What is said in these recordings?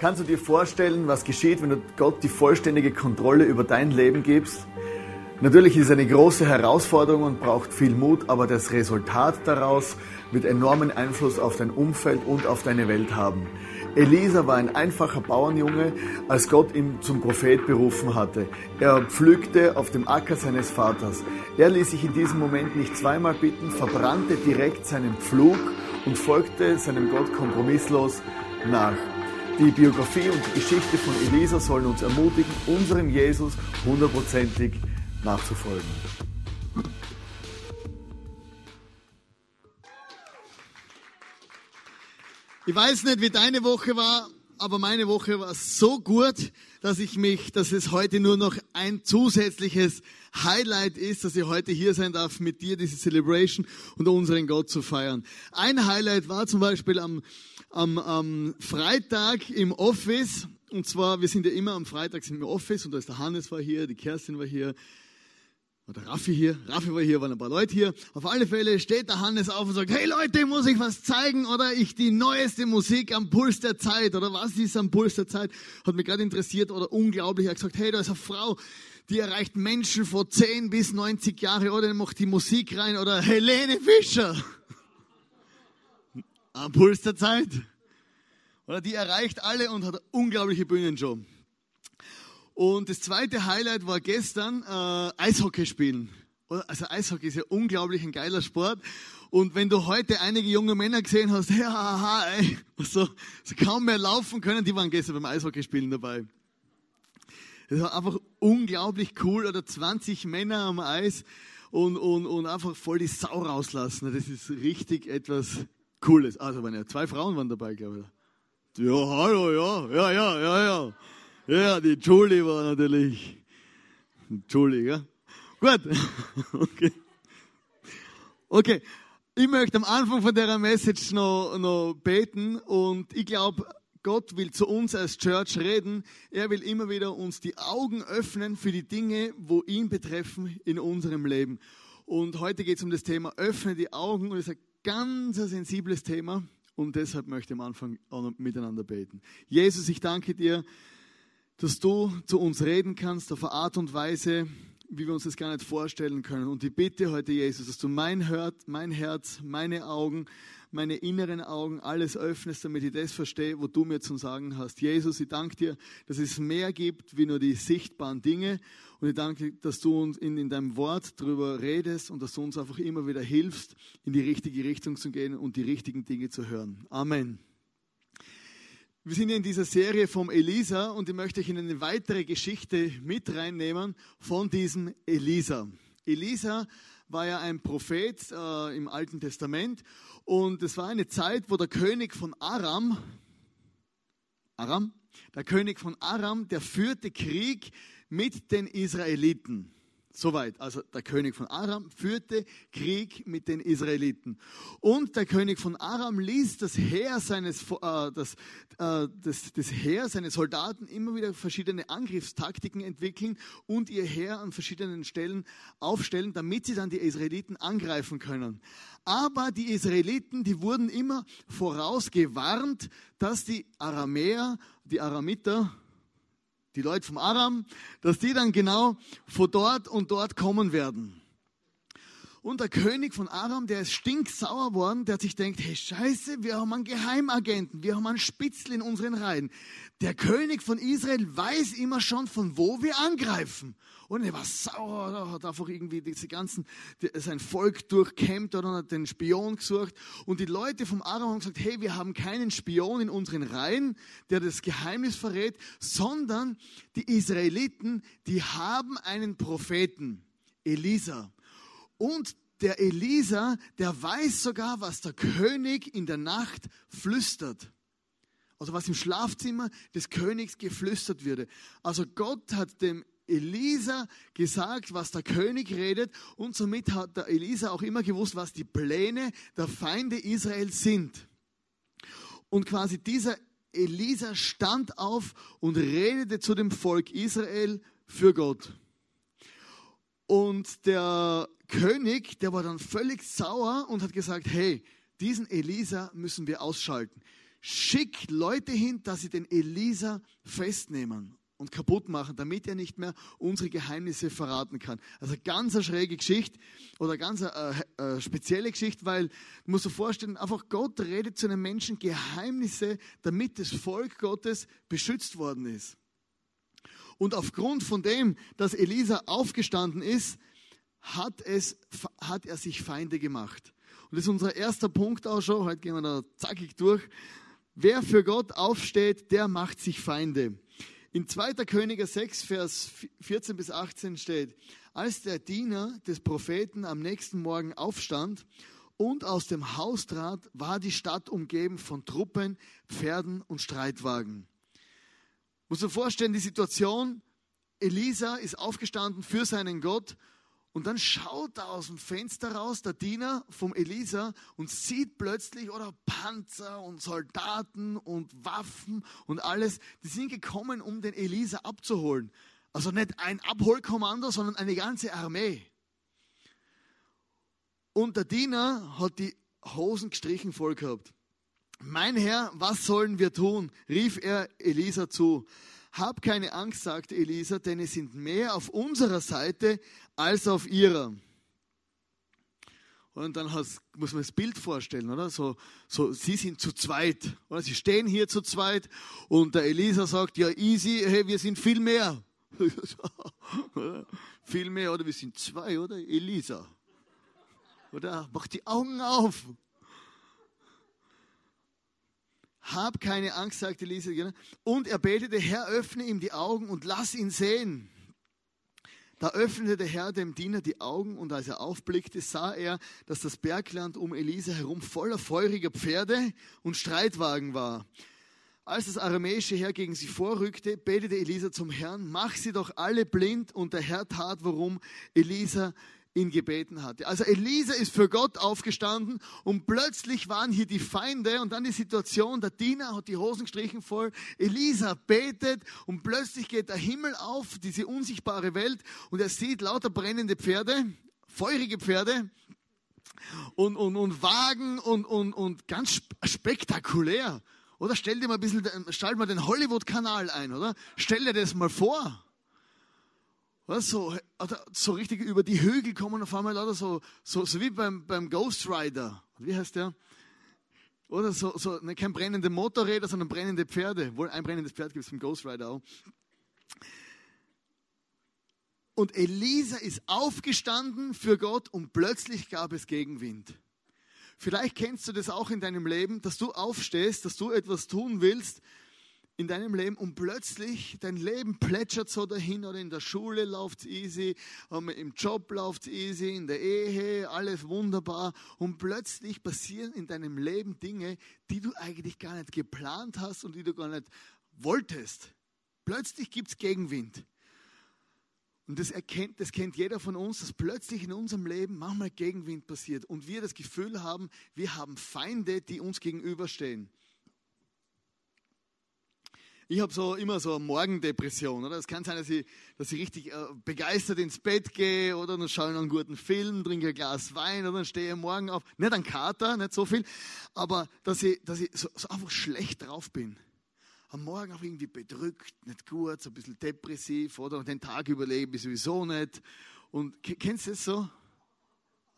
Kannst du dir vorstellen, was geschieht, wenn du Gott die vollständige Kontrolle über dein Leben gibst? Natürlich ist es eine große Herausforderung und braucht viel Mut, aber das Resultat daraus wird enormen Einfluss auf dein Umfeld und auf deine Welt haben. Elisa war ein einfacher Bauernjunge, als Gott ihn zum Prophet berufen hatte. Er pflügte auf dem Acker seines Vaters. Er ließ sich in diesem Moment nicht zweimal bitten, verbrannte direkt seinen Pflug und folgte seinem Gott kompromisslos nach. Die Biografie und die Geschichte von Elisa sollen uns ermutigen, unserem Jesus hundertprozentig nachzufolgen. Ich weiß nicht, wie deine Woche war, aber meine Woche war so gut, dass ich mich, dass es heute nur noch ein zusätzliches Highlight ist, dass ich heute hier sein darf, mit dir diese Celebration und unseren Gott zu feiern. Ein Highlight war zum Beispiel am am, am Freitag im Office. Und zwar, wir sind ja immer am Freitag im Office und da ist der Hannes war hier, die Kerstin war hier, oder Raffi hier, Raffi war hier, waren ein paar Leute hier. Auf alle Fälle steht der Hannes auf und sagt, hey Leute, muss ich was zeigen oder ich die neueste Musik am Puls der Zeit oder was ist am Puls der Zeit? Hat mich gerade interessiert oder unglaublich. Er hat gesagt, hey, da ist eine Frau, die erreicht Menschen vor 10 bis 90 Jahre oder macht die Musik rein oder Helene Fischer am Puls der Zeit. Oder die erreicht alle und hat unglaubliche Bühnenshow. Und das zweite Highlight war gestern äh, Eishockey spielen. Also Eishockey ist ja unglaublich ein geiler Sport. Und wenn du heute einige junge Männer gesehen hast, ja, haha, ey, so, so kaum mehr laufen können, die waren gestern beim Eishockey spielen dabei. Das war einfach unglaublich cool. Oder 20 Männer am Eis und, und, und einfach voll die Sau rauslassen. Das ist richtig etwas Cooles. Also, waren ja zwei Frauen waren dabei, glaube ich. Ja, hallo, ja, ja, ja, ja, ja. Ja, die Julie war natürlich. Julie, ja. Gut. Okay. Okay. Ich möchte am Anfang von der Message noch, noch beten und ich glaube, Gott will zu uns als Church reden. Er will immer wieder uns die Augen öffnen für die Dinge, wo ihn betreffen in unserem Leben. Und heute geht es um das Thema Öffne die Augen und ich sage, ganz sensibles Thema und deshalb möchte ich am Anfang auch miteinander beten. Jesus, ich danke dir, dass du zu uns reden kannst auf eine Art und Weise, wie wir uns das gar nicht vorstellen können. Und ich bitte heute, Jesus, dass du mein, Hört, mein Herz, meine Augen, meine inneren Augen alles öffnest, damit ich das verstehe, wo du mir zu sagen hast. Jesus, ich danke dir, dass es mehr gibt wie nur die sichtbaren Dinge. Und ich danke, dass du uns in, in deinem Wort darüber redest und dass du uns einfach immer wieder hilfst, in die richtige Richtung zu gehen und die richtigen Dinge zu hören. Amen. Wir sind in dieser Serie vom Elisa und ich möchte euch in eine weitere Geschichte mit reinnehmen von diesem Elisa. Elisa war ja ein Prophet äh, im Alten Testament und es war eine Zeit, wo der König von Aram, Aram, der König von Aram, der führte Krieg mit den Israeliten. Soweit. Also der König von Aram führte Krieg mit den Israeliten. Und der König von Aram ließ das Heer seines, äh, das, äh, das, das Heer, seine Soldaten immer wieder verschiedene Angriffstaktiken entwickeln und ihr Heer an verschiedenen Stellen aufstellen, damit sie dann die Israeliten angreifen können. Aber die Israeliten, die wurden immer vorausgewarnt, dass die Aramäer, die Aramiter, die Leute vom Aram, dass die dann genau von dort und dort kommen werden. Und der König von Aram, der ist stinksauer worden, der hat sich denkt, hey Scheiße, wir haben einen Geheimagenten, wir haben einen Spitzel in unseren Reihen. Der König von Israel weiß immer schon, von wo wir angreifen. Und er war sauer, hat einfach irgendwie diese ganzen, sein Volk durchkämmt und hat den Spion gesucht. Und die Leute vom Aram haben gesagt, hey, wir haben keinen Spion in unseren Reihen, der das Geheimnis verrät, sondern die Israeliten, die haben einen Propheten, Elisa. Und der Elisa, der weiß sogar, was der König in der Nacht flüstert. Also was im Schlafzimmer des Königs geflüstert würde. Also Gott hat dem Elisa gesagt, was der König redet und somit hat der Elisa auch immer gewusst, was die Pläne der Feinde Israels sind. Und quasi dieser Elisa stand auf und redete zu dem Volk Israel für Gott. Und der König, der war dann völlig sauer und hat gesagt, hey, diesen Elisa müssen wir ausschalten. schick Leute hin, dass sie den Elisa festnehmen und kaputt machen, damit er nicht mehr unsere Geheimnisse verraten kann. Also ganz eine schräge Geschichte oder ganz eine, äh, spezielle Geschichte, weil du musst dir vorstellen, einfach Gott redet zu einem Menschen Geheimnisse, damit das Volk Gottes beschützt worden ist. Und aufgrund von dem, dass Elisa aufgestanden ist, hat, es, hat er sich Feinde gemacht. Und das ist unser erster Punkt auch schon. Heute gehen wir da zackig durch. Wer für Gott aufsteht, der macht sich Feinde. In 2. Könige 6, Vers 14 bis 18 steht, als der Diener des Propheten am nächsten Morgen aufstand und aus dem Haus trat, war die Stadt umgeben von Truppen, Pferden und Streitwagen. Muss du vorstellen, die Situation, Elisa ist aufgestanden für seinen Gott und dann schaut er aus dem Fenster raus, der Diener vom Elisa, und sieht plötzlich, oder Panzer und Soldaten und Waffen und alles, die sind gekommen, um den Elisa abzuholen. Also nicht ein Abholkommando, sondern eine ganze Armee. Und der Diener hat die Hosen gestrichen voll gehabt. Mein Herr, was sollen wir tun? rief er Elisa zu. Hab keine Angst, sagte Elisa, denn es sind mehr auf unserer Seite als auf ihrer. Und dann muss man das Bild vorstellen, oder? So, so, sie sind zu zweit, oder? Sie stehen hier zu zweit und der Elisa sagt, ja, easy, hey, wir sind viel mehr. viel mehr, oder? Wir sind zwei, oder? Elisa. Oder? Mach die Augen auf. Hab keine Angst, sagte Elisa. Und er betete, Herr, öffne ihm die Augen und lass ihn sehen. Da öffnete der Herr dem Diener die Augen und als er aufblickte, sah er, dass das Bergland um Elisa herum voller feuriger Pferde und Streitwagen war. Als das aramäische Heer gegen sie vorrückte, betete Elisa zum Herrn, mach sie doch alle blind und der Herr tat, worum Elisa ihn gebeten hatte. Also Elisa ist für Gott aufgestanden und plötzlich waren hier die Feinde und dann die Situation, der Diener hat die Hosen gestrichen voll, Elisa betet und plötzlich geht der Himmel auf, diese unsichtbare Welt und er sieht lauter brennende Pferde, feurige Pferde und, und, und Wagen und, und, und ganz spektakulär. Oder stell dir mal ein bisschen, schalt mal den Hollywood-Kanal ein, oder? Stell dir das mal vor. Was, so, so richtig über die Hügel kommen auf einmal, oder so, so, so wie beim, beim Ghost Rider. Wie heißt der? Oder so, so ne, kein brennende Motorräder, sondern brennende Pferde. Wohl ein brennendes Pferd gibt es beim Ghost Rider auch. Und Elisa ist aufgestanden für Gott und plötzlich gab es Gegenwind. Vielleicht kennst du das auch in deinem Leben, dass du aufstehst, dass du etwas tun willst in deinem Leben und plötzlich dein Leben plätschert so dahin oder in der Schule läuft es easy, im Job läuft es easy, in der Ehe, alles wunderbar und plötzlich passieren in deinem Leben Dinge, die du eigentlich gar nicht geplant hast und die du gar nicht wolltest. Plötzlich gibt es Gegenwind. Und das, erkennt, das kennt jeder von uns, dass plötzlich in unserem Leben manchmal Gegenwind passiert und wir das Gefühl haben, wir haben Feinde, die uns gegenüberstehen. Ich habe so immer so eine Morgendepression. Oder? Es kann sein, dass ich, dass ich richtig äh, begeistert ins Bett gehe oder dann schaue ich einen guten Film, trinke ein Glas Wein oder dann stehe ich morgen auf. Nicht ein Kater, nicht so viel, aber dass ich, dass ich so, so einfach schlecht drauf bin. Am Morgen auch irgendwie bedrückt, nicht gut, so ein bisschen depressiv oder und den Tag überlebe ich sowieso nicht. Und kennst du das so?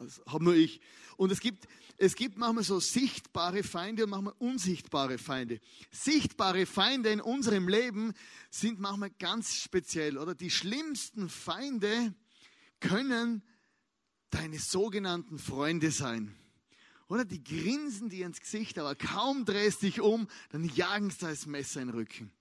Das habe nur ich. Und es gibt, es gibt manchmal so sichtbare Feinde und manchmal unsichtbare Feinde. Sichtbare Feinde in unserem Leben sind manchmal ganz speziell, oder? Die schlimmsten Feinde können deine sogenannten Freunde sein. Oder die grinsen dir ins Gesicht, aber kaum drehst dich um, dann jagen sie das Messer in den Rücken.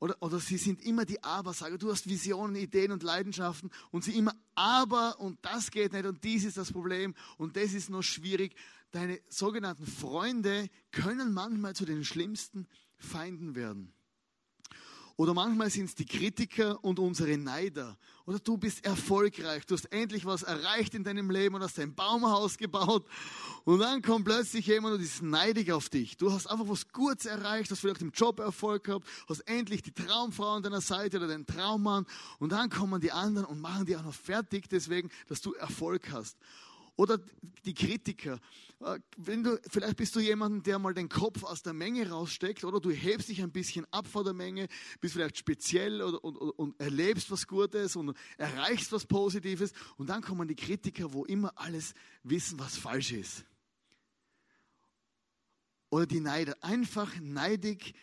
Oder, oder sie sind immer die Aber-Sager. Du hast Visionen, Ideen und Leidenschaften und sie immer Aber und das geht nicht und dies ist das Problem und das ist noch schwierig. Deine sogenannten Freunde können manchmal zu den schlimmsten Feinden werden. Oder manchmal sind es die Kritiker und unsere Neider. Oder du bist erfolgreich, du hast endlich was erreicht in deinem Leben und hast ein Baumhaus gebaut. Und dann kommt plötzlich jemand und ist neidig auf dich. Du hast einfach was Gutes erreicht, hast vielleicht im Job Erfolg gehabt, hast endlich die Traumfrau an deiner Seite oder den Traummann. Und dann kommen die anderen und machen dich auch noch fertig deswegen, dass du Erfolg hast. Oder die Kritiker. Äh, wenn du, vielleicht bist du jemand, der mal den Kopf aus der Menge raussteckt, oder du hebst dich ein bisschen ab vor der Menge, bist vielleicht speziell oder, und, und erlebst was Gutes und erreichst was Positives. Und dann kommen die Kritiker, wo immer alles wissen, was falsch ist. Oder die Neider, einfach neidig,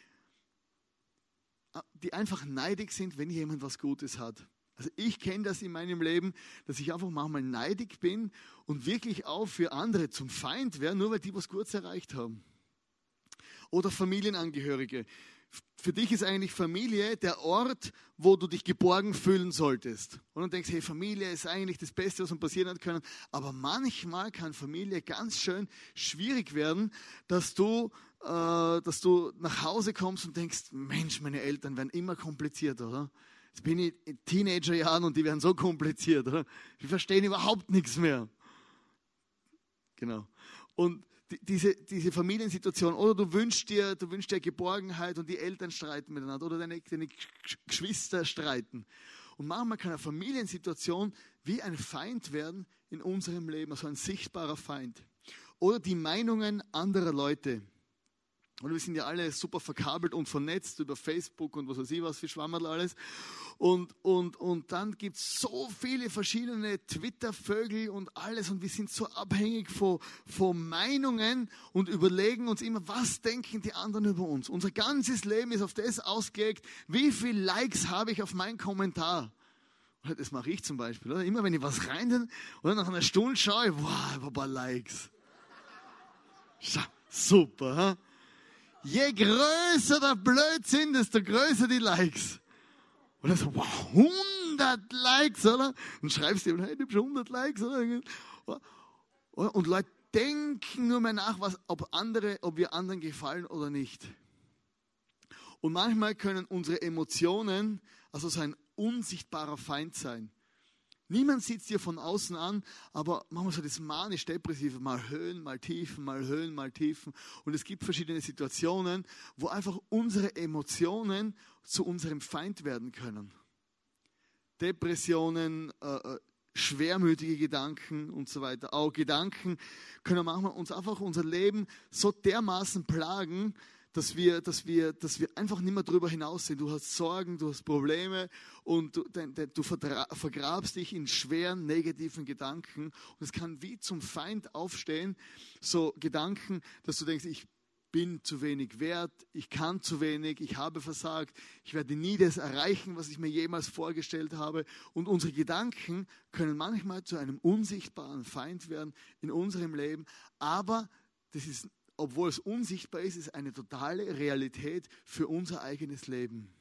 äh, die einfach neidig sind, wenn jemand was Gutes hat. Also ich kenne das in meinem Leben, dass ich einfach manchmal neidig bin und wirklich auch für andere zum Feind wäre, nur weil die was Gutes erreicht haben. Oder Familienangehörige. Für dich ist eigentlich Familie der Ort, wo du dich geborgen fühlen solltest. Und du denkst, hey, Familie ist eigentlich das Beste, was uns passieren hat können. Aber manchmal kann Familie ganz schön schwierig werden, dass du, äh, dass du nach Hause kommst und denkst, Mensch, meine Eltern werden immer komplizierter, oder? Jetzt bin ich in Teenagerjahren und die werden so kompliziert. Oder? Wir verstehen überhaupt nichts mehr. Genau. Und die, diese, diese Familiensituation, oder du wünschst, dir, du wünschst dir Geborgenheit und die Eltern streiten miteinander oder deine, deine Geschwister streiten. Und manchmal kann eine Familiensituation wie ein Feind werden in unserem Leben, also ein sichtbarer Feind. Oder die Meinungen anderer Leute. Und wir sind ja alle super verkabelt und vernetzt über Facebook und was weiß ich was für Schwammerl alles. Und, und, und dann gibt es so viele verschiedene Twitter-Vögel und alles und wir sind so abhängig von, von Meinungen und überlegen uns immer, was denken die anderen über uns. Unser ganzes Leben ist auf das ausgelegt, wie viele Likes habe ich auf meinen Kommentar. Das mache ich zum Beispiel. Oder? Immer wenn ich was rein, oder nach einer Stunde schaue ich, wow, ein paar Likes. Super, ha? Je größer der Blödsinn, desto größer die Likes. Und dann so, wow, 100 Likes, oder? Und schreibst dir, hey, du hast 100 Likes, oder? Und Leute denken nur mehr nach, was, ob andere, ob wir anderen gefallen oder nicht. Und manchmal können unsere Emotionen also so ein unsichtbarer Feind sein. Niemand sieht es dir von außen an, aber manchmal so das manisch-depressive, mal Höhen, mal Tiefen, mal Höhen, mal Tiefen. Und es gibt verschiedene Situationen, wo einfach unsere Emotionen zu unserem Feind werden können. Depressionen, äh, äh schwermütige Gedanken und so weiter. Auch Gedanken können manchmal uns einfach unser Leben so dermaßen plagen, dass wir, dass wir, dass wir einfach nicht mehr drüber hinaus sind. Du hast Sorgen, du hast Probleme und du, du vergrabst dich in schweren negativen Gedanken. Und es kann wie zum Feind aufstehen, so Gedanken, dass du denkst, ich bin zu wenig wert, ich kann zu wenig, ich habe versagt, ich werde nie das erreichen, was ich mir jemals vorgestellt habe. Und unsere Gedanken können manchmal zu einem unsichtbaren Feind werden in unserem Leben, aber das ist obwohl es unsichtbar ist, ist eine totale Realität für unser eigenes Leben.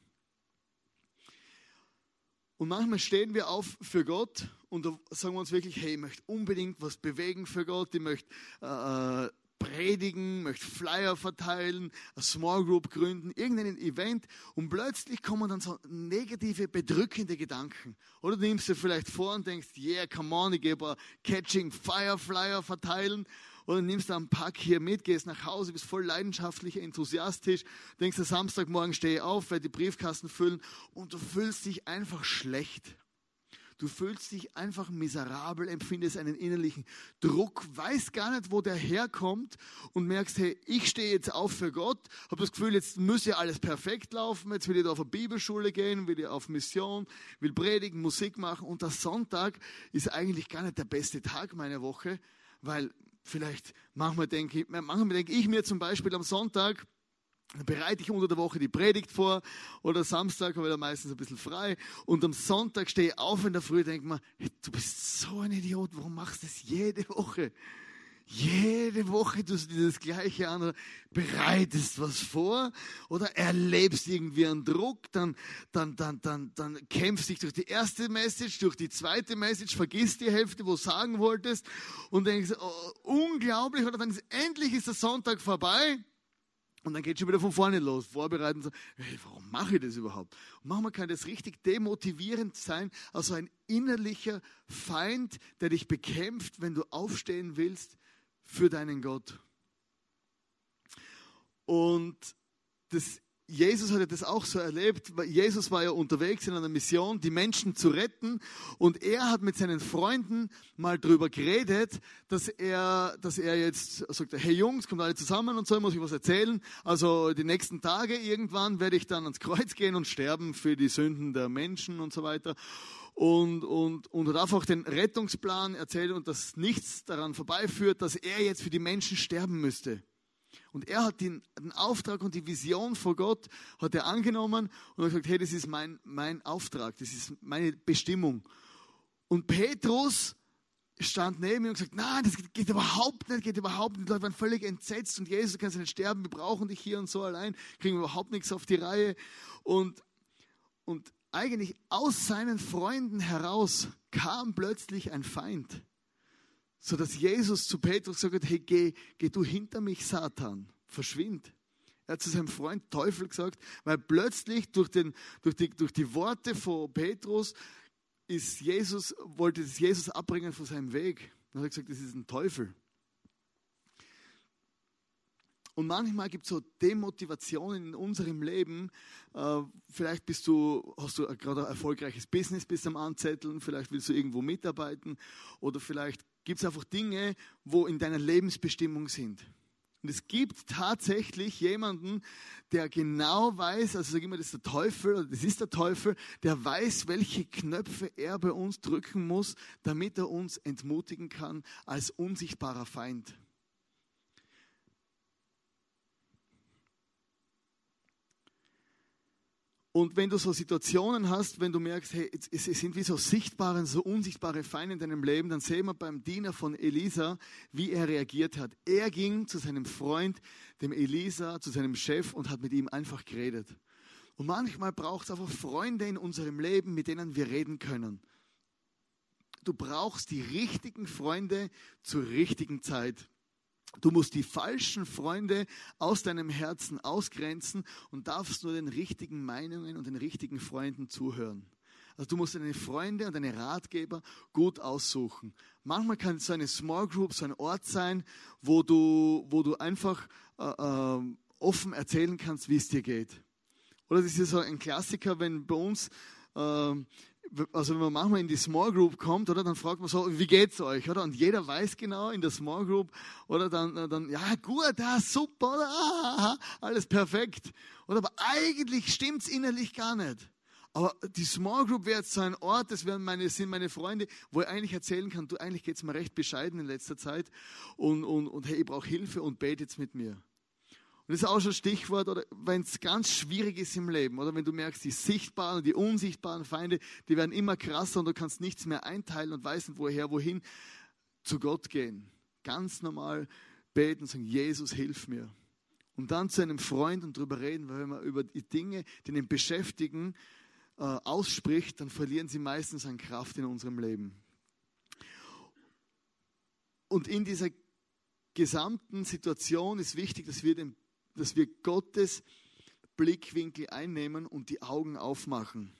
Und manchmal stehen wir auf für Gott und sagen wir uns wirklich, hey, ich möchte unbedingt was bewegen für Gott, ich möchte äh, predigen, möchte Flyer verteilen, eine Small Group gründen, irgendein Event und plötzlich kommen dann so negative, bedrückende Gedanken. Oder du nimmst dir vielleicht vor und denkst, yeah, come on, ich gebe Catching Fire Flyer verteilen oder nimmst du einen Pack hier mit, gehst nach Hause, bist voll leidenschaftlich, enthusiastisch, denkst du, Samstagmorgen stehe auf, werde die Briefkasten füllen und du fühlst dich einfach schlecht. Du fühlst dich einfach miserabel, empfindest einen innerlichen Druck, weißt gar nicht, wo der herkommt und merkst, hey, ich stehe jetzt auf für Gott, habe das Gefühl, jetzt muss ja alles perfekt laufen, jetzt will ich da auf eine Bibelschule gehen, will ich auf Mission, will predigen, Musik machen und der Sonntag ist eigentlich gar nicht der beste Tag meiner Woche, weil Vielleicht manchmal denke, ich, manchmal denke ich mir zum Beispiel am Sonntag, bereite ich unter der Woche die Predigt vor oder Samstag habe ich da meistens ein bisschen frei und am Sonntag stehe ich auf in der Früh und denke mir, hey, du bist so ein Idiot, warum machst du das jede Woche? Jede Woche tust du dir das Gleiche an, bereitest was vor oder erlebst irgendwie einen Druck, dann, dann, dann, dann, dann kämpfst dich durch die erste Message, durch die zweite Message, vergisst die Hälfte, wo du sagen wolltest und denkst, oh, unglaublich, oder dann ist, endlich ist der Sonntag vorbei und dann geht schon wieder von vorne los, vorbereiten, so, hey, warum mache ich das überhaupt? Und manchmal kann das richtig demotivierend sein, also ein innerlicher Feind, der dich bekämpft, wenn du aufstehen willst für deinen Gott. Und das Jesus hatte das auch so erlebt. Jesus war ja unterwegs in einer Mission, die Menschen zu retten. Und er hat mit seinen Freunden mal drüber geredet, dass er, dass er jetzt sagt, hey Jungs, kommt alle zusammen und so, muss ich was erzählen. Also die nächsten Tage irgendwann werde ich dann ans Kreuz gehen und sterben für die Sünden der Menschen und so weiter. Und, und, und hat einfach den Rettungsplan erzählt und dass nichts daran vorbeiführt, dass er jetzt für die Menschen sterben müsste. Und er hat den, den, Auftrag und die Vision vor Gott hat er angenommen und hat gesagt, hey, das ist mein, mein Auftrag, das ist meine Bestimmung. Und Petrus stand neben ihm und gesagt, nein, das geht überhaupt nicht, geht überhaupt nicht. Die Leute waren völlig entsetzt und Jesus, du kannst nicht sterben, wir brauchen dich hier und so allein, kriegen überhaupt nichts auf die Reihe. Und, und eigentlich aus seinen Freunden heraus kam plötzlich ein Feind so dass Jesus zu Petrus sagt, hey, geh, geh du hinter mich, Satan, verschwind. Er hat zu seinem Freund Teufel gesagt, weil plötzlich durch, den, durch, die, durch die Worte von Petrus ist Jesus, wollte es Jesus abbringen von seinem Weg. Dann hat er gesagt, das ist ein Teufel. Und manchmal gibt es so Demotivationen in unserem Leben. Äh, vielleicht bist du, hast du gerade ein erfolgreiches Business bis am Anzetteln, vielleicht willst du irgendwo mitarbeiten oder vielleicht gibt es einfach Dinge, wo in deiner Lebensbestimmung sind. Und es gibt tatsächlich jemanden, der genau weiß, also ich immer, das ist der Teufel, oder das ist der Teufel, der weiß, welche Knöpfe er bei uns drücken muss, damit er uns entmutigen kann als unsichtbarer Feind. Und wenn du so Situationen hast, wenn du merkst, hey, es sind wie so sichtbare, so unsichtbare Feinde in deinem Leben, dann sehen wir beim Diener von Elisa, wie er reagiert hat. Er ging zu seinem Freund, dem Elisa, zu seinem Chef und hat mit ihm einfach geredet. Und manchmal braucht es einfach Freunde in unserem Leben, mit denen wir reden können. Du brauchst die richtigen Freunde zur richtigen Zeit. Du musst die falschen Freunde aus deinem Herzen ausgrenzen und darfst nur den richtigen Meinungen und den richtigen Freunden zuhören. Also du musst deine Freunde und deine Ratgeber gut aussuchen. Manchmal kann so eine Small Group, so ein Ort sein, wo du, wo du einfach äh, äh, offen erzählen kannst, wie es dir geht. Oder das ist so ein Klassiker, wenn bei uns äh, also wenn man manchmal in die Small Group kommt, oder, dann fragt man so, wie geht's euch, oder? Und jeder weiß genau in der Small Group, oder dann, äh, dann ja gut, ja super, oder? Ah, alles perfekt. Oder aber eigentlich stimmt's innerlich gar nicht. Aber die Small Group wäre jetzt so ein Ort, das wären meine, sind meine Freunde, wo ich eigentlich erzählen kann, du, eigentlich geht's mir recht bescheiden in letzter Zeit und, und, und hey, ich brauche Hilfe und betet mit mir. Und das ist auch schon ein Stichwort, oder wenn es ganz schwierig ist im Leben, oder wenn du merkst, die sichtbaren und die unsichtbaren Feinde, die werden immer krasser und du kannst nichts mehr einteilen und weißt nicht, woher, wohin, zu Gott gehen. Ganz normal beten und sagen, Jesus, hilf mir. Und dann zu einem Freund und darüber reden, weil wenn man über die Dinge, die ihn beschäftigen, äh, ausspricht, dann verlieren sie meistens an Kraft in unserem Leben. Und in dieser gesamten Situation ist wichtig, dass wir den dass wir Gottes Blickwinkel einnehmen und die Augen aufmachen.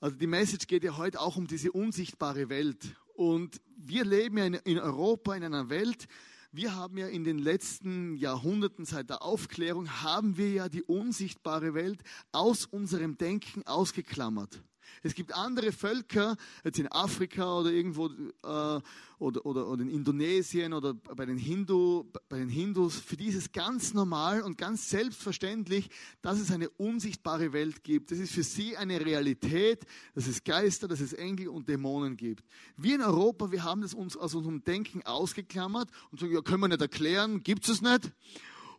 Also die Message geht ja heute auch um diese unsichtbare Welt. Und wir leben ja in Europa in einer Welt, wir haben ja in den letzten Jahrhunderten seit der Aufklärung, haben wir ja die unsichtbare Welt aus unserem Denken ausgeklammert. Es gibt andere Völker, jetzt in Afrika oder irgendwo äh, oder, oder, oder in Indonesien oder bei den, Hindu, bei den Hindus, für die ist es ganz normal und ganz selbstverständlich, dass es eine unsichtbare Welt gibt. Das ist für sie eine Realität, dass es Geister, dass es Engel und Dämonen gibt. Wir in Europa, wir haben das uns aus unserem Denken ausgeklammert und sagen, ja, können wir nicht erklären, gibt es nicht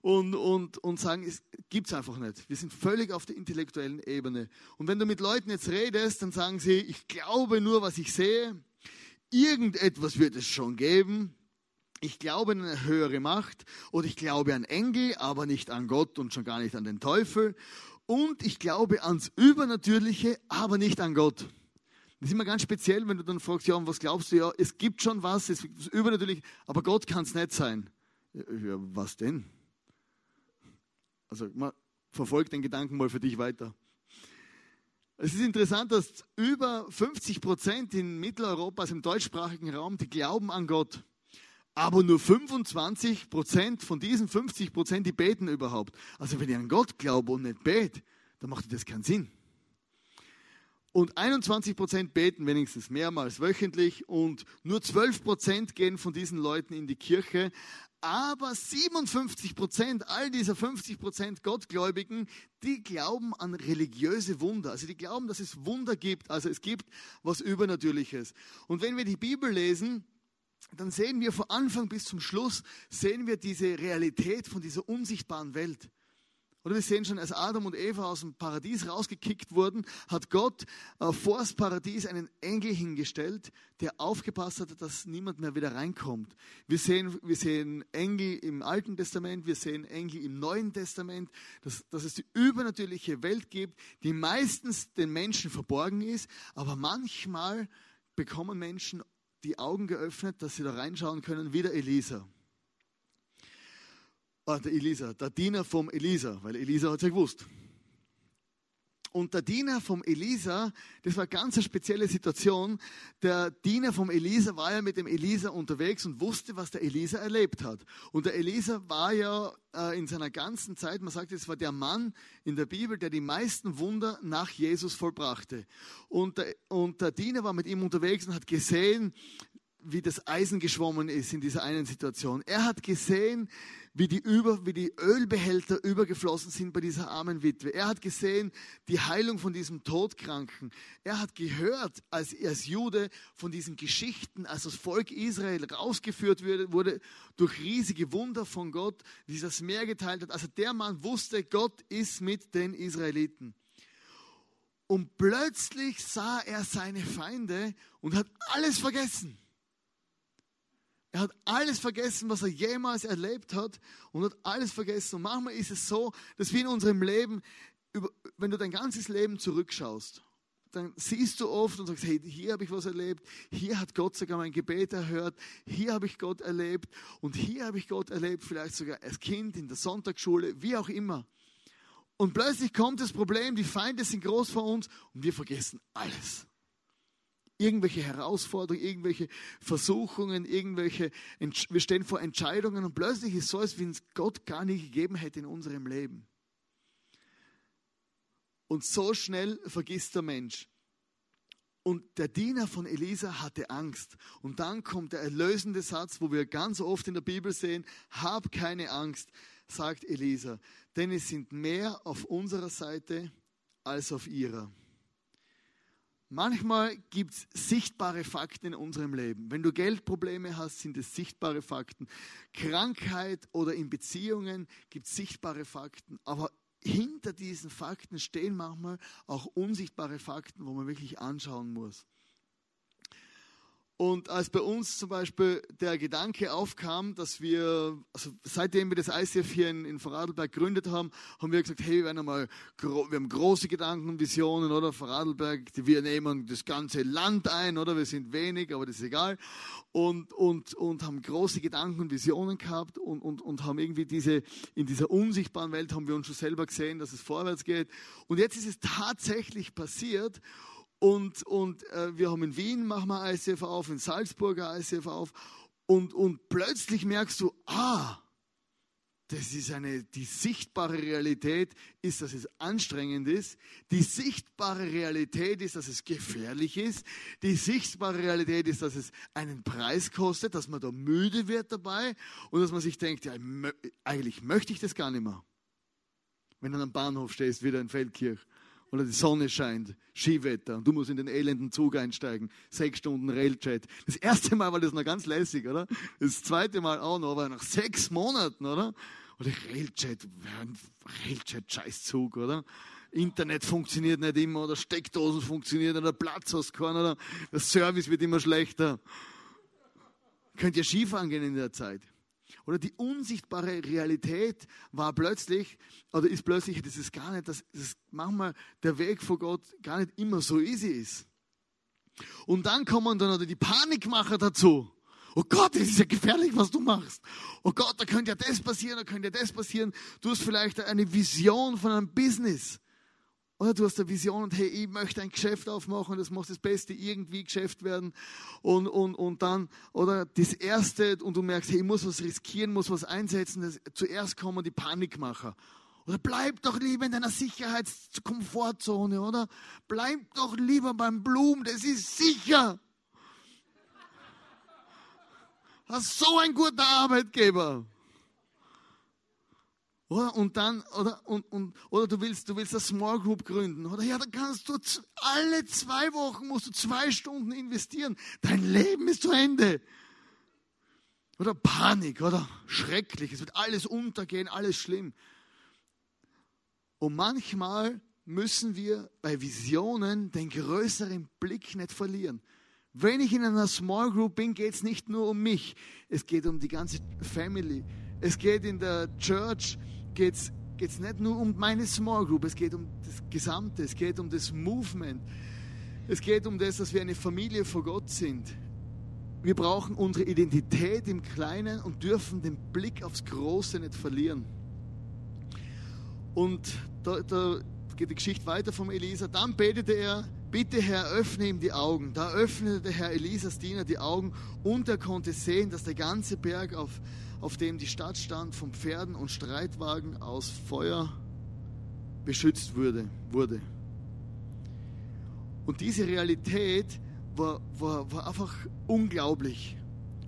und, und, und sagen, es gibt es einfach nicht. Wir sind völlig auf der intellektuellen Ebene. Und wenn du mit Leuten jetzt redest, dann sagen sie, ich glaube nur, was ich sehe. Irgendetwas wird es schon geben. Ich glaube an eine höhere Macht oder ich glaube an Engel, aber nicht an Gott und schon gar nicht an den Teufel. Und ich glaube ans Übernatürliche, aber nicht an Gott. Das ist immer ganz speziell, wenn du dann fragst, ja, und was glaubst du? Ja, es gibt schon was, es ist übernatürlich, aber Gott kann es nicht sein. Ja, was denn? Also verfolg den Gedanken mal für dich weiter. Es ist interessant, dass über 50 Prozent in Mitteleuropa, also im deutschsprachigen Raum, die glauben an Gott. Aber nur 25 Prozent von diesen 50 Prozent, die beten überhaupt. Also wenn ich an Gott glaube und nicht bete, dann macht das keinen Sinn. Und 21 Prozent beten wenigstens mehrmals wöchentlich und nur 12 Prozent gehen von diesen Leuten in die Kirche. Aber 57 Prozent, all dieser 50 Prozent Gottgläubigen, die glauben an religiöse Wunder. Also die glauben, dass es Wunder gibt. Also es gibt was Übernatürliches. Und wenn wir die Bibel lesen, dann sehen wir von Anfang bis zum Schluss, sehen wir diese Realität von dieser unsichtbaren Welt. Oder wir sehen schon, als Adam und Eva aus dem Paradies rausgekickt wurden, hat Gott äh, vor das Paradies einen Engel hingestellt, der aufgepasst hat, dass niemand mehr wieder reinkommt. Wir sehen, wir sehen Engel im Alten Testament, wir sehen Engel im Neuen Testament, dass, dass es die übernatürliche Welt gibt, die meistens den Menschen verborgen ist, aber manchmal bekommen Menschen die Augen geöffnet, dass sie da reinschauen können, wie der Elisa. Ah, der Elisa, der Diener vom Elisa, weil Elisa hat es ja gewusst. Und der Diener vom Elisa, das war eine ganz spezielle Situation. Der Diener vom Elisa war ja mit dem Elisa unterwegs und wusste, was der Elisa erlebt hat. Und der Elisa war ja äh, in seiner ganzen Zeit, man sagt, es war der Mann in der Bibel, der die meisten Wunder nach Jesus vollbrachte. Und der, und der Diener war mit ihm unterwegs und hat gesehen, wie das Eisen geschwommen ist in dieser einen Situation. Er hat gesehen, wie die, über, wie die Ölbehälter übergeflossen sind bei dieser armen Witwe. Er hat gesehen die Heilung von diesem Todkranken. Er hat gehört als, als Jude von diesen Geschichten, als das Volk Israel rausgeführt wurde, durch riesige Wunder von Gott, wie das Meer geteilt hat. Also der Mann wusste, Gott ist mit den Israeliten. Und plötzlich sah er seine Feinde und hat alles vergessen. Er hat alles vergessen, was er jemals erlebt hat und hat alles vergessen. Und manchmal ist es so, dass wir in unserem Leben, wenn du dein ganzes Leben zurückschaust, dann siehst du oft und sagst, hey, hier habe ich was erlebt, hier hat Gott sogar mein Gebet erhört, hier habe ich Gott erlebt und hier habe ich Gott erlebt, vielleicht sogar als Kind in der Sonntagsschule, wie auch immer. Und plötzlich kommt das Problem, die Feinde sind groß vor uns und wir vergessen alles irgendwelche Herausforderungen, irgendwelche Versuchungen, irgendwelche, wir stehen vor Entscheidungen und plötzlich ist es so, als wenn es Gott gar nicht gegeben hätte in unserem Leben. Und so schnell vergisst der Mensch. Und der Diener von Elisa hatte Angst. Und dann kommt der erlösende Satz, wo wir ganz oft in der Bibel sehen, hab keine Angst, sagt Elisa, denn es sind mehr auf unserer Seite als auf ihrer. Manchmal gibt es sichtbare Fakten in unserem Leben. Wenn du Geldprobleme hast, sind es sichtbare Fakten. Krankheit oder in Beziehungen gibt es sichtbare Fakten. Aber hinter diesen Fakten stehen manchmal auch unsichtbare Fakten, wo man wirklich anschauen muss. Und als bei uns zum Beispiel der Gedanke aufkam, dass wir, also seitdem wir das ICF hier in, in Vorarlberg gegründet haben, haben wir gesagt, hey, wir, werden einmal, wir haben große Gedanken und Visionen, oder? Vorarlberg, wir nehmen das ganze Land ein, oder? Wir sind wenig, aber das ist egal. Und, und, und haben große Gedanken und Visionen gehabt und, und, und haben irgendwie diese, in dieser unsichtbaren Welt haben wir uns schon selber gesehen, dass es vorwärts geht. Und jetzt ist es tatsächlich passiert. Und, und äh, wir haben in Wien, machen wir ICF auf, in Salzburger ICF auf. Und, und plötzlich merkst du, ah, das ist eine, die sichtbare Realität ist, dass es anstrengend ist. Die sichtbare Realität ist, dass es gefährlich ist. Die sichtbare Realität ist, dass es einen Preis kostet, dass man da müde wird dabei und dass man sich denkt, ja, eigentlich möchte ich das gar nicht mehr. Wenn du am Bahnhof stehst, wieder in Feldkirch oder die Sonne scheint, Skiwetter und du musst in den elenden Zug einsteigen, sechs Stunden Railjet. Das erste Mal war das noch ganz lässig, oder? Das zweite Mal auch noch, aber nach sechs Monaten, oder? Oder Railjet, Railjet, Scheißzug, oder? Internet funktioniert nicht immer, oder Steckdosen funktionieren, oder Platz hast keinen, oder der Service wird immer schlechter. Könnt ihr Skifahren gehen in der Zeit? Oder die unsichtbare Realität war plötzlich, oder ist plötzlich, das ist gar nicht, dass, dass manchmal der Weg vor Gott gar nicht immer so easy ist. Und dann kommen dann oder die Panikmacher dazu. Oh Gott, das ist ja gefährlich, was du machst. Oh Gott, da könnte ja das passieren, da könnte ja das passieren. Du hast vielleicht eine Vision von einem Business. Oder du hast eine Vision und hey, ich möchte ein Geschäft aufmachen das muss das Beste irgendwie Geschäft werden. Und, und, und dann, oder das Erste und du merkst, hey, ich muss was riskieren, muss was einsetzen. Das, zuerst kommen die Panikmacher. Oder bleib doch lieber in deiner Sicherheitskomfortzone, oder? Bleib doch lieber beim Blumen, das ist sicher. Das ist so ein guter Arbeitgeber. Oder? Und dann, oder, und, und, oder du willst, du willst eine Small Group gründen. Oder ja, dann kannst du alle zwei Wochen musst du zwei Stunden investieren. Dein Leben ist zu Ende. Oder Panik, oder? Schrecklich. Es wird alles untergehen, alles schlimm. Und manchmal müssen wir bei Visionen den größeren Blick nicht verlieren. Wenn ich in einer Small Group bin, geht es nicht nur um mich. Es geht um die ganze Family. Es geht in der Church, geht es nicht nur um meine Small Group, es geht um das Gesamte, es geht um das Movement. Es geht um das, dass wir eine Familie vor Gott sind. Wir brauchen unsere Identität im Kleinen und dürfen den Blick aufs Große nicht verlieren. Und da, da geht die Geschichte weiter vom Elisa. Dann betete er, bitte Herr, öffne ihm die Augen. Da öffnete Herr Elisas Diener die Augen und er konnte sehen, dass der ganze Berg auf auf dem die Stadt stand, von Pferden und Streitwagen aus Feuer beschützt wurde. wurde. Und diese Realität war, war, war einfach unglaublich.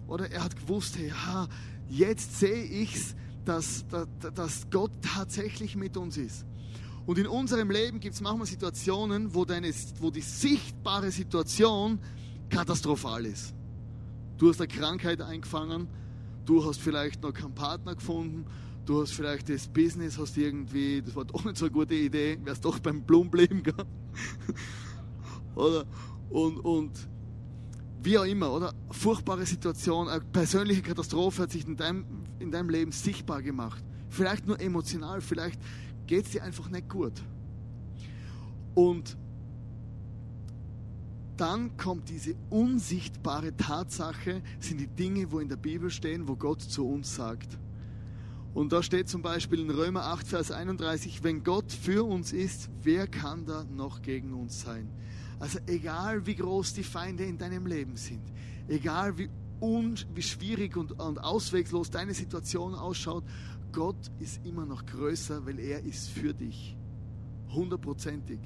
Oder er hat gewusst, hey, ha, jetzt sehe ich es, dass, dass, dass Gott tatsächlich mit uns ist. Und in unserem Leben gibt es manchmal Situationen, wo, deine, wo die sichtbare Situation katastrophal ist. Du hast eine Krankheit eingefangen, Du hast vielleicht noch keinen Partner gefunden. Du hast vielleicht das Business, hast irgendwie, das war doch nicht so eine gute Idee, wärst doch beim Blumen bleiben Oder? Und, und wie auch immer, oder? Furchtbare Situation, eine persönliche Katastrophe hat sich in deinem, in deinem Leben sichtbar gemacht. Vielleicht nur emotional, vielleicht geht es dir einfach nicht gut. Und dann kommt diese unsichtbare Tatsache, sind die Dinge, wo in der Bibel stehen, wo Gott zu uns sagt. Und da steht zum Beispiel in Römer 8, Vers 31, wenn Gott für uns ist, wer kann da noch gegen uns sein? Also egal wie groß die Feinde in deinem Leben sind, egal wie, un, wie schwierig und, und ausweglos deine Situation ausschaut, Gott ist immer noch größer, weil er ist für dich. Hundertprozentig.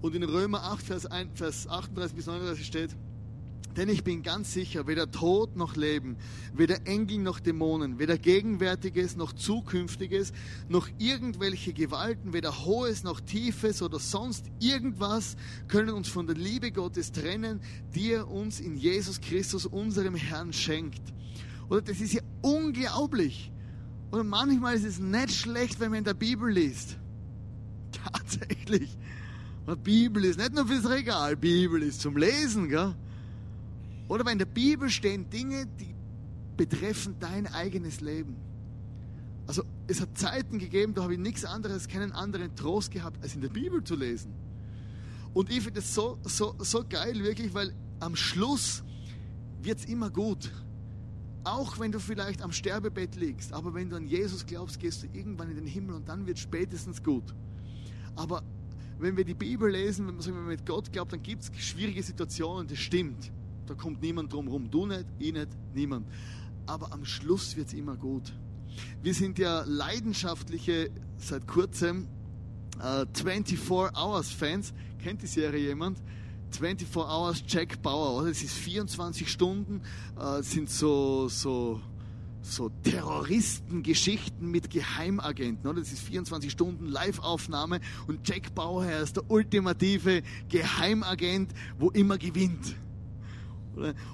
Und in Römer 8, Vers, 1, Vers 38 bis 39 steht, denn ich bin ganz sicher, weder Tod noch Leben, weder Engel noch Dämonen, weder Gegenwärtiges noch Zukünftiges, noch irgendwelche Gewalten, weder Hohes noch Tiefes oder sonst irgendwas können uns von der Liebe Gottes trennen, die er uns in Jesus Christus, unserem Herrn, schenkt. Oder das ist ja unglaublich. Und manchmal ist es nicht schlecht, wenn man in der Bibel liest. Tatsächlich. Die Bibel ist nicht nur fürs Regal, Bibel ist zum Lesen. Gell? Oder wenn in der Bibel stehen Dinge, die betreffen dein eigenes Leben. Also es hat Zeiten gegeben, da habe ich nichts anderes, keinen anderen Trost gehabt, als in der Bibel zu lesen. Und ich finde es so, so, so geil, wirklich, weil am Schluss wird es immer gut. Auch wenn du vielleicht am Sterbebett liegst, aber wenn du an Jesus glaubst, gehst du irgendwann in den Himmel und dann wird es spätestens gut. Aber wenn wir die Bibel lesen, wenn man mit Gott glaubt, dann gibt es schwierige Situationen, das stimmt. Da kommt niemand drum rum. Du nicht, ich nicht, niemand. Aber am Schluss wird es immer gut. Wir sind ja leidenschaftliche, seit kurzem, äh, 24 Hours Fans. Kennt die Serie jemand? 24 Hours Jack Bauer, oder? Das ist 24 Stunden, äh, sind so, so so Terroristengeschichten mit Geheimagenten. Oder? Das ist 24 Stunden Live-Aufnahme und Jack Bauer ist der ultimative Geheimagent, wo immer gewinnt.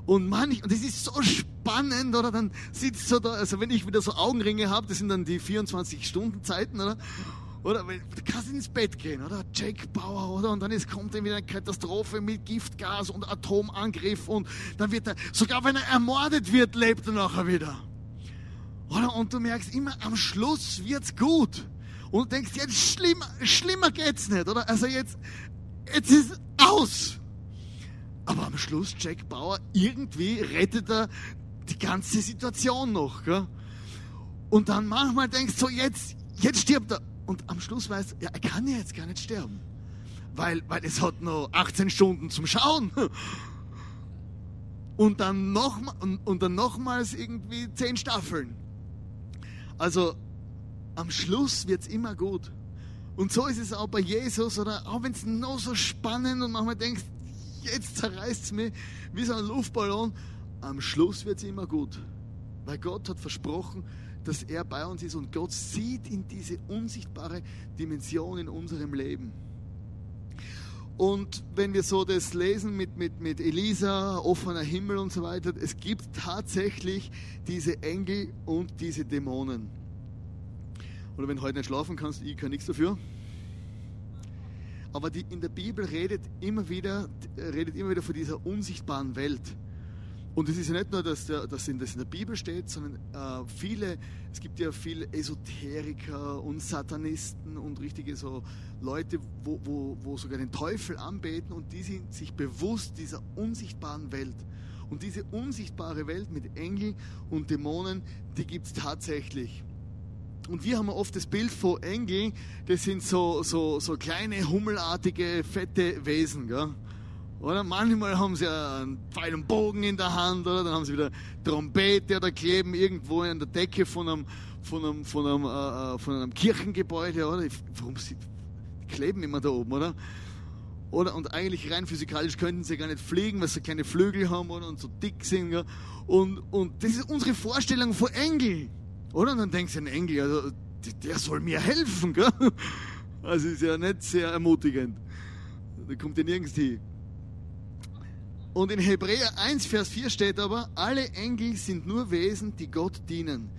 Und manch, und das ist so spannend, oder? Dann sitzt so da, also wenn ich wieder so Augenringe habe, das sind dann die 24-Stunden-Zeiten, oder? Oder du kannst ins Bett gehen, oder? Jack Bauer, oder? Und dann ist, kommt dann wieder eine Katastrophe mit Giftgas und Atomangriff und dann wird er, sogar wenn er ermordet wird, lebt er nachher wieder. Oder? Und du merkst immer, am Schluss wird's gut. Und du denkst, jetzt schlimmer, schlimmer geht's nicht, oder? Also jetzt, jetzt ist aus. Aber am Schluss, Jack Bauer, irgendwie rettet er die ganze Situation noch. Gell? Und dann manchmal denkst du, so jetzt, jetzt stirbt er. Und am Schluss weiß ja, er kann ja jetzt gar nicht sterben. Weil, weil es hat noch 18 Stunden zum Schauen. Und dann, noch, und, und dann nochmals irgendwie 10 Staffeln. Also am Schluss wird es immer gut. Und so ist es auch bei Jesus, oder auch wenn es noch so spannend und manchmal denkst, jetzt zerreißt es mich wie so ein Luftballon, am Schluss wird es immer gut. Weil Gott hat versprochen, dass er bei uns ist und Gott sieht in diese unsichtbare Dimension in unserem Leben. Und wenn wir so das lesen mit, mit, mit Elisa, offener Himmel und so weiter, es gibt tatsächlich diese Engel und diese Dämonen. Oder wenn du heute nicht schlafen kannst, ich kann nichts dafür. Aber die, in der Bibel redet immer, wieder, redet immer wieder von dieser unsichtbaren Welt. Und es ist ja nicht nur, dass, der, dass in, das in der Bibel steht, sondern äh, viele, es gibt ja viele Esoteriker und Satanisten und richtige so Leute, wo, wo, wo sogar den Teufel anbeten und die sind sich bewusst dieser unsichtbaren Welt. Und diese unsichtbare Welt mit Engeln und Dämonen, die gibt es tatsächlich. Und wir haben oft das Bild von Engeln, das sind so, so, so kleine, hummelartige, fette Wesen. Gell? Oder manchmal haben sie einen Pfeil und Bogen in der Hand, oder dann haben sie wieder Trompete oder kleben irgendwo in der Decke von einem, von einem, von einem, äh, äh von einem Kirchengebäude. Oder? Warum sie kleben immer da oben, oder? Oder? Und eigentlich rein physikalisch könnten sie gar nicht fliegen, weil sie keine Flügel haben oder? und so dick sind. Gell? Und, und das ist unsere Vorstellung von Engeln. Oder? Und dann denkst du, ein Engel, also, der soll mir helfen. Gell? Also ist ja nicht sehr ermutigend. Da kommt ja nirgends hin. Und in Hebräer 1, Vers 4 steht aber, alle Engel sind nur Wesen, die Gott dienen.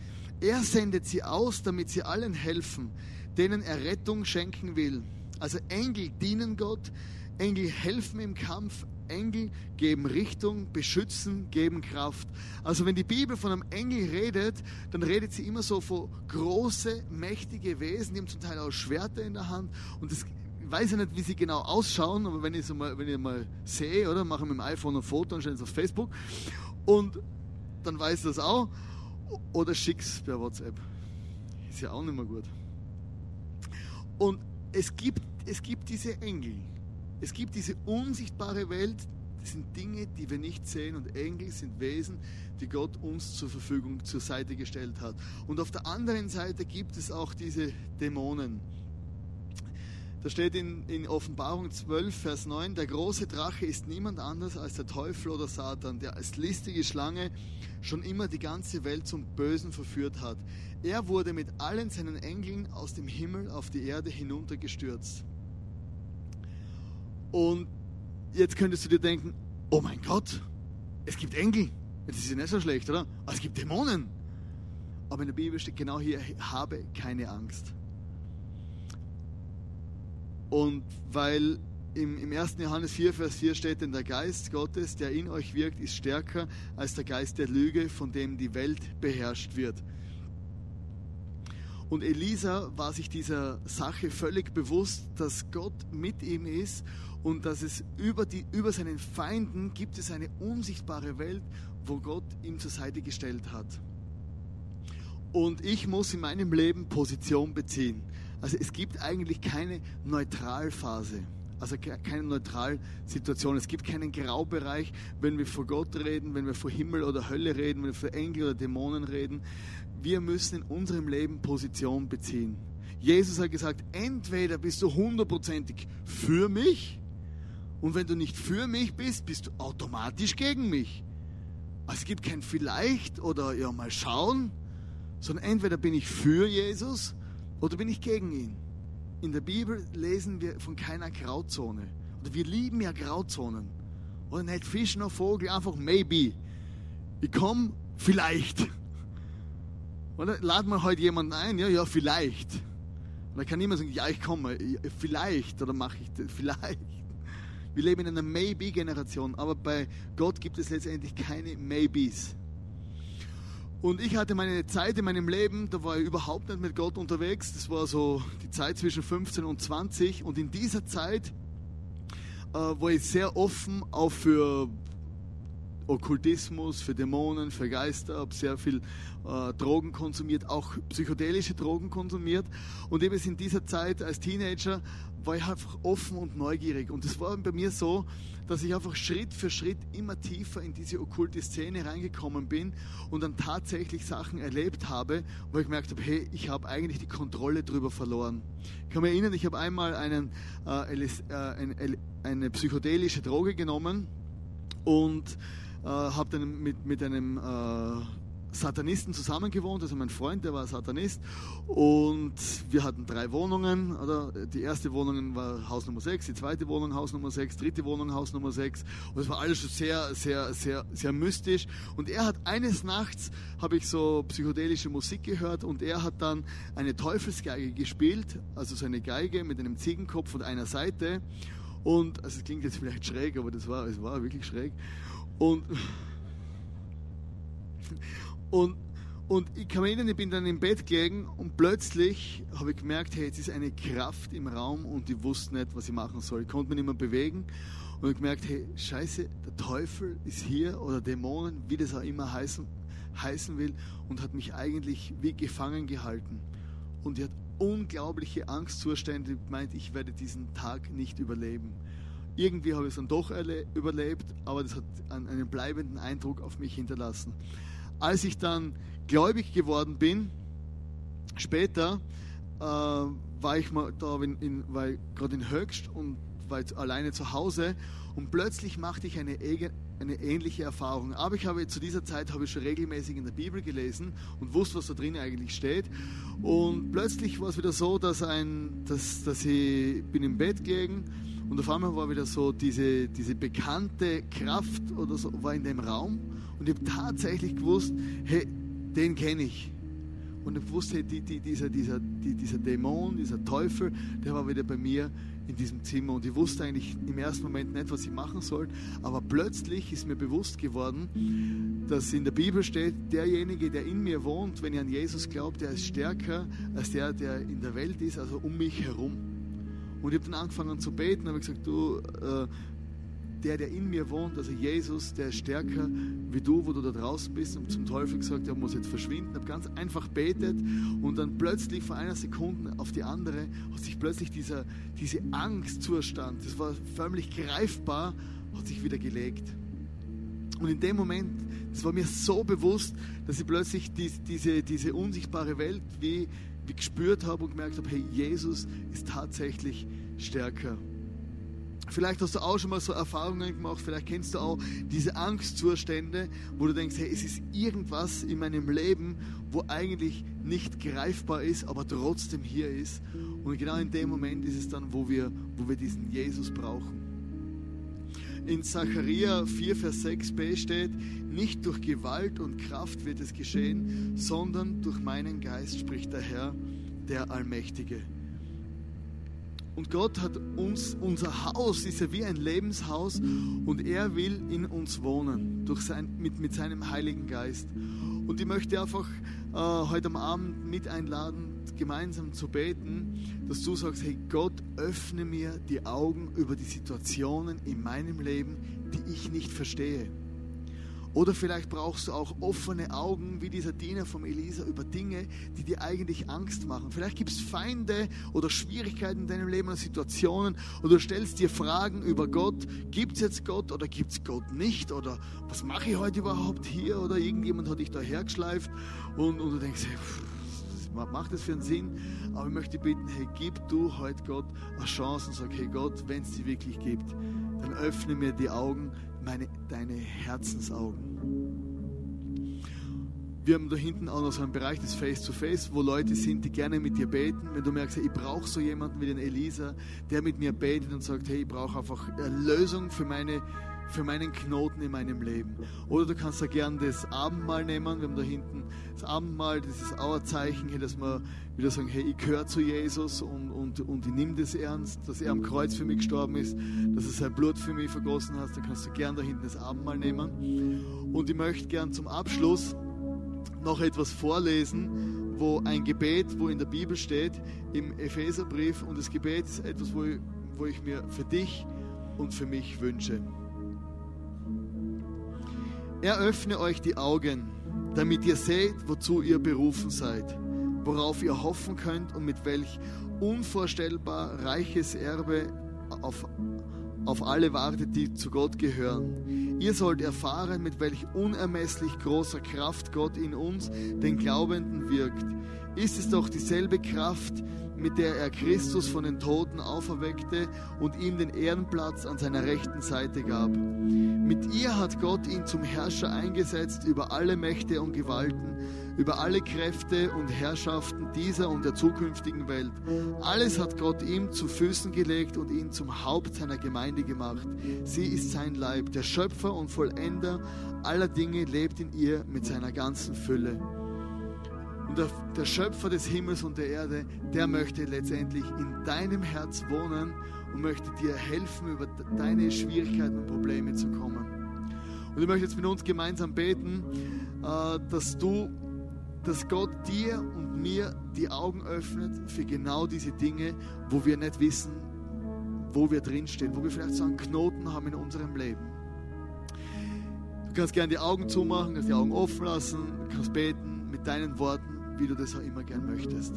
Er sendet sie aus, damit sie allen helfen, denen er Rettung schenken will. Also Engel dienen Gott, Engel helfen im Kampf, Engel geben Richtung, beschützen, geben Kraft. Also wenn die Bibel von einem Engel redet, dann redet sie immer so von große, mächtige Wesen, die haben zum Teil auch Schwerter in der Hand. Und das, weiß ja nicht, wie sie genau ausschauen, aber wenn ich es mal, wenn ich mal sehe, oder mache mit dem iPhone ein Foto und stelle es auf Facebook und dann weiß das auch. Oder schick's per WhatsApp. Ist ja auch nicht mehr gut. Und es gibt, es gibt diese Engel. Es gibt diese unsichtbare Welt, das sind Dinge, die wir nicht sehen und Engel sind Wesen, die Gott uns zur Verfügung, zur Seite gestellt hat. Und auf der anderen Seite gibt es auch diese Dämonen. Da steht in, in Offenbarung 12, Vers 9, der große Drache ist niemand anders als der Teufel oder Satan, der als listige Schlange schon immer die ganze Welt zum Bösen verführt hat. Er wurde mit allen seinen Engeln aus dem Himmel auf die Erde hinuntergestürzt. Und jetzt könntest du dir denken, oh mein Gott, es gibt Engel. Das ist ja nicht so schlecht, oder? Aber es gibt Dämonen. Aber in der Bibel steht genau hier, habe keine Angst. Und weil im, im 1. Johannes 4, Vers 4 steht, denn der Geist Gottes, der in euch wirkt, ist stärker als der Geist der Lüge, von dem die Welt beherrscht wird. Und Elisa war sich dieser Sache völlig bewusst, dass Gott mit ihm ist und dass es über, die, über seinen Feinden gibt es eine unsichtbare Welt, wo Gott ihm zur Seite gestellt hat. Und ich muss in meinem Leben Position beziehen. Also es gibt eigentlich keine Neutralphase, also keine Neutralsituation. Es gibt keinen Graubereich, wenn wir vor Gott reden, wenn wir vor Himmel oder Hölle reden, wenn wir vor Engel oder Dämonen reden. Wir müssen in unserem Leben Position beziehen. Jesus hat gesagt, entweder bist du hundertprozentig für mich und wenn du nicht für mich bist, bist du automatisch gegen mich. Also es gibt kein vielleicht oder ja mal schauen, sondern entweder bin ich für Jesus oder bin ich gegen ihn. In der Bibel lesen wir von keiner Grauzone. Oder wir lieben ja Grauzonen. Oder nicht Fisch noch Vogel, einfach maybe. Ich komme vielleicht. Oder laden wir heute jemanden ein? Ja, ja, vielleicht. Dann kann niemand sagen, ja, ich komme, vielleicht. Oder mache ich das, vielleicht. Wir leben in einer Maybe-Generation, aber bei Gott gibt es letztendlich keine Maybes. Und ich hatte meine Zeit in meinem Leben, da war ich überhaupt nicht mit Gott unterwegs. Das war so die Zeit zwischen 15 und 20. Und in dieser Zeit äh, war ich sehr offen auch für Okkultismus, für Dämonen, für Geister, habe sehr viel äh, Drogen konsumiert, auch psychedelische Drogen konsumiert. Und eben in dieser Zeit als Teenager war ich einfach offen und neugierig. Und es war bei mir so, dass ich einfach Schritt für Schritt immer tiefer in diese okkulte Szene reingekommen bin und dann tatsächlich Sachen erlebt habe, wo ich gemerkt habe, hey, ich habe eigentlich die Kontrolle darüber verloren. Ich kann mich erinnern, ich habe einmal einen, äh, äh, eine, eine psychedelische Droge genommen und äh, habe dann mit, mit einem äh, Satanisten zusammengewohnt, also mein Freund, der war Satanist. Und wir hatten drei Wohnungen, oder? Die erste Wohnung war Haus Nummer 6, die zweite Wohnung Haus Nummer 6, dritte Wohnung Haus Nummer 6 und es war alles schon sehr, sehr, sehr, sehr mystisch. Und er hat eines Nachts, habe ich so psychedelische Musik gehört und er hat dann eine Teufelsgeige gespielt, also so eine Geige mit einem Ziegenkopf und einer Seite und, also es klingt jetzt vielleicht schräg, aber das war, es war wirklich schräg. Und und, und ich mich erinnern, ich bin dann im Bett gelegen und plötzlich habe ich gemerkt, hey, jetzt ist eine Kraft im Raum und ich wusste nicht, was ich machen soll. Ich konnte mich nicht mehr bewegen und ich gemerkt, hey, scheiße, der Teufel ist hier oder Dämonen, wie das auch immer heißen, heißen will und hat mich eigentlich wie gefangen gehalten. Und ich hatte unglaubliche Angstzustände, meint, ich werde diesen Tag nicht überleben. Irgendwie habe ich es dann doch überlebt, aber das hat einen bleibenden Eindruck auf mich hinterlassen als ich dann gläubig geworden bin, später äh, war ich mal da in, in, gerade in Höchst und war alleine zu Hause und plötzlich machte ich eine, eine ähnliche Erfahrung. Aber ich habe zu dieser Zeit habe ich schon regelmäßig in der Bibel gelesen und wusste, was da drin eigentlich steht. Und plötzlich war es wieder so, dass, ein, dass, dass ich bin im Bett gelegen und auf einmal war wieder so diese, diese bekannte Kraft oder so war in dem Raum und ich habe tatsächlich gewusst, hey, den kenne ich. Und ich wusste, hey, die, die, dieser, dieser, die, dieser Dämon, dieser Teufel, der war wieder bei mir in diesem Zimmer. Und ich wusste eigentlich im ersten Moment nicht, was ich machen soll. Aber plötzlich ist mir bewusst geworden, dass in der Bibel steht, derjenige, der in mir wohnt, wenn ihr an Jesus glaubt, der ist stärker als der, der in der Welt ist, also um mich herum. Und ich habe dann angefangen zu beten, habe gesagt, du, äh, der, der in mir wohnt, also Jesus, der ist stärker wie du, wo du da draußen bist und zum Teufel gesagt, er muss jetzt verschwinden. Ich habe ganz einfach betet und dann plötzlich von einer Sekunde auf die andere hat sich plötzlich dieser, diese Angstzustand, das war förmlich greifbar, hat sich wieder gelegt. Und in dem Moment, das war mir so bewusst, dass ich plötzlich die, diese, diese unsichtbare Welt wie, gespürt habe und gemerkt habe, hey, Jesus ist tatsächlich stärker. Vielleicht hast du auch schon mal so Erfahrungen gemacht, vielleicht kennst du auch diese Angstzustände, wo du denkst, hey, es ist irgendwas in meinem Leben, wo eigentlich nicht greifbar ist, aber trotzdem hier ist. Und genau in dem Moment ist es dann, wo wir, wo wir diesen Jesus brauchen. In Zachariah 4, Vers 6b steht, nicht durch Gewalt und Kraft wird es geschehen, sondern durch meinen Geist, spricht der Herr, der Allmächtige. Und Gott hat uns, unser Haus ist ja wie ein Lebenshaus und er will in uns wohnen durch sein, mit, mit seinem Heiligen Geist. Und ich möchte einfach äh, heute am Abend mit einladen, gemeinsam zu beten, dass du sagst, hey Gott, öffne mir die Augen über die Situationen in meinem Leben, die ich nicht verstehe. Oder vielleicht brauchst du auch offene Augen, wie dieser Diener vom Elisa, über Dinge, die dir eigentlich Angst machen. Vielleicht gibt es Feinde oder Schwierigkeiten in deinem Leben oder Situationen oder du stellst dir Fragen über Gott. Gibt es jetzt Gott oder gibt es Gott nicht? Oder was mache ich heute überhaupt hier? Oder irgendjemand hat dich da hergeschleift und, und du denkst, hey, macht das für einen Sinn? Aber ich möchte bitten, hey, gib du heute Gott eine Chance und sag, hey Gott, wenn es sie wirklich gibt, dann öffne mir die Augen, meine, deine Herzensaugen. Wir haben da hinten auch noch so einen Bereich des Face-to-Face, -face, wo Leute sind, die gerne mit dir beten. Wenn du merkst, ich brauche so jemanden wie den Elisa, der mit mir betet und sagt, hey, ich brauche einfach Lösung für meine für meinen Knoten in meinem Leben. Oder du kannst da gern das Abendmahl nehmen. Wir haben da hinten das Abendmahl, das ist auch ein Zeichen, dass wir wieder sagen, hey, ich gehöre zu Jesus und, und, und ich nehme das ernst, dass er am Kreuz für mich gestorben ist, dass er sein Blut für mich vergossen hat. Da kannst du gern da hinten das Abendmahl nehmen. Und ich möchte gern zum Abschluss noch etwas vorlesen, wo ein Gebet, wo in der Bibel steht, im Epheserbrief. Und das Gebet ist etwas, wo ich, wo ich mir für dich und für mich wünsche. Er öffne euch die Augen, damit ihr seht, wozu ihr berufen seid, worauf ihr hoffen könnt und mit welch unvorstellbar reiches Erbe auf, auf alle wartet, die zu Gott gehören. Ihr sollt erfahren, mit welch unermesslich großer Kraft Gott in uns, den Glaubenden, wirkt. Ist es doch dieselbe Kraft, mit der er Christus von den Toten auferweckte und ihm den Ehrenplatz an seiner rechten Seite gab. Mit ihr hat Gott ihn zum Herrscher eingesetzt über alle Mächte und Gewalten, über alle Kräfte und Herrschaften dieser und der zukünftigen Welt. Alles hat Gott ihm zu Füßen gelegt und ihn zum Haupt seiner Gemeinde gemacht. Sie ist sein Leib. Der Schöpfer und Vollender aller Dinge lebt in ihr mit seiner ganzen Fülle. Und der, der, Schöpfer des Himmels und der Erde, der möchte letztendlich in deinem Herz wohnen und möchte dir helfen, über deine Schwierigkeiten und Probleme zu kommen. Und ich möchte jetzt mit uns gemeinsam beten, äh, dass du, dass Gott dir und mir die Augen öffnet für genau diese Dinge, wo wir nicht wissen, wo wir drinstehen, wo wir vielleicht so einen Knoten haben in unserem Leben. Du kannst gerne die Augen zumachen, kannst die Augen offen lassen, kannst beten mit deinen Worten wie du das auch immer gern möchtest.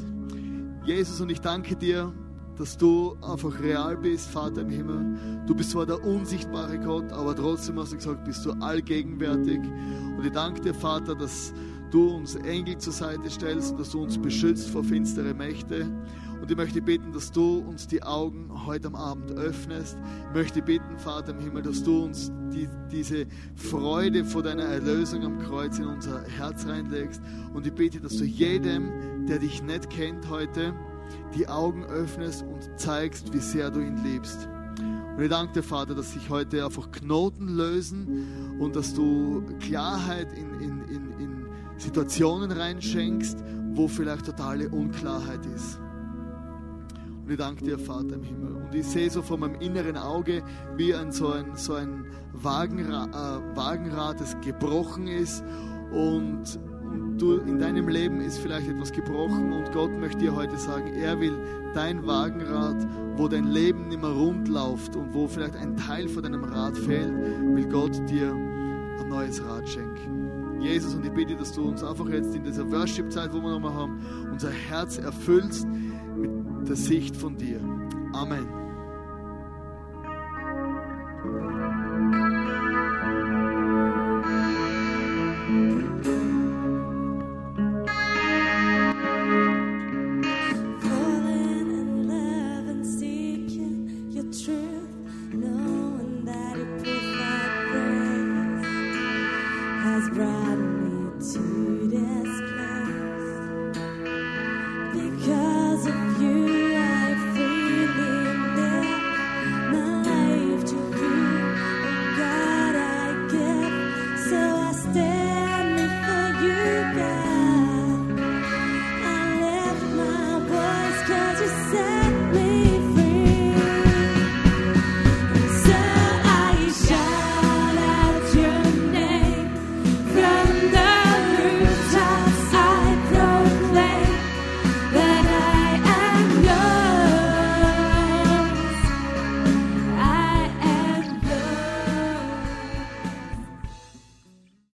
Jesus, und ich danke dir, dass du einfach real bist, Vater im Himmel. Du bist zwar der unsichtbare Gott, aber trotzdem hast du gesagt, bist du allgegenwärtig. Und ich danke dir, Vater, dass du uns Engel zur Seite stellst und dass du uns beschützt vor finstere Mächte. Und ich möchte bitten, dass du uns die Augen heute am Abend öffnest. Ich möchte bitten, Vater im Himmel, dass du uns die, diese Freude vor deiner Erlösung am Kreuz in unser Herz reinlegst. Und ich bete, dass du jedem, der dich nicht kennt heute, die Augen öffnest und zeigst, wie sehr du ihn liebst. Und ich danke dir, Vater, dass sich heute einfach Knoten lösen und dass du Klarheit in, in, in, in Situationen reinschenkst, wo vielleicht totale Unklarheit ist. Und ich danke dir, Vater im Himmel. Und ich sehe so vor meinem inneren Auge, wie ein, so ein, so ein Wagenrad, äh, Wagenrad, das gebrochen ist. Und, und du, in deinem Leben ist vielleicht etwas gebrochen. Und Gott möchte dir heute sagen, er will dein Wagenrad, wo dein Leben nicht mehr rund läuft und wo vielleicht ein Teil von deinem Rad fehlt, will Gott dir ein neues Rad schenken. Jesus, und ich bitte, dass du uns einfach jetzt in dieser Worship-Zeit, wo wir nochmal haben, unser Herz erfüllst der Sicht von dir. Amen.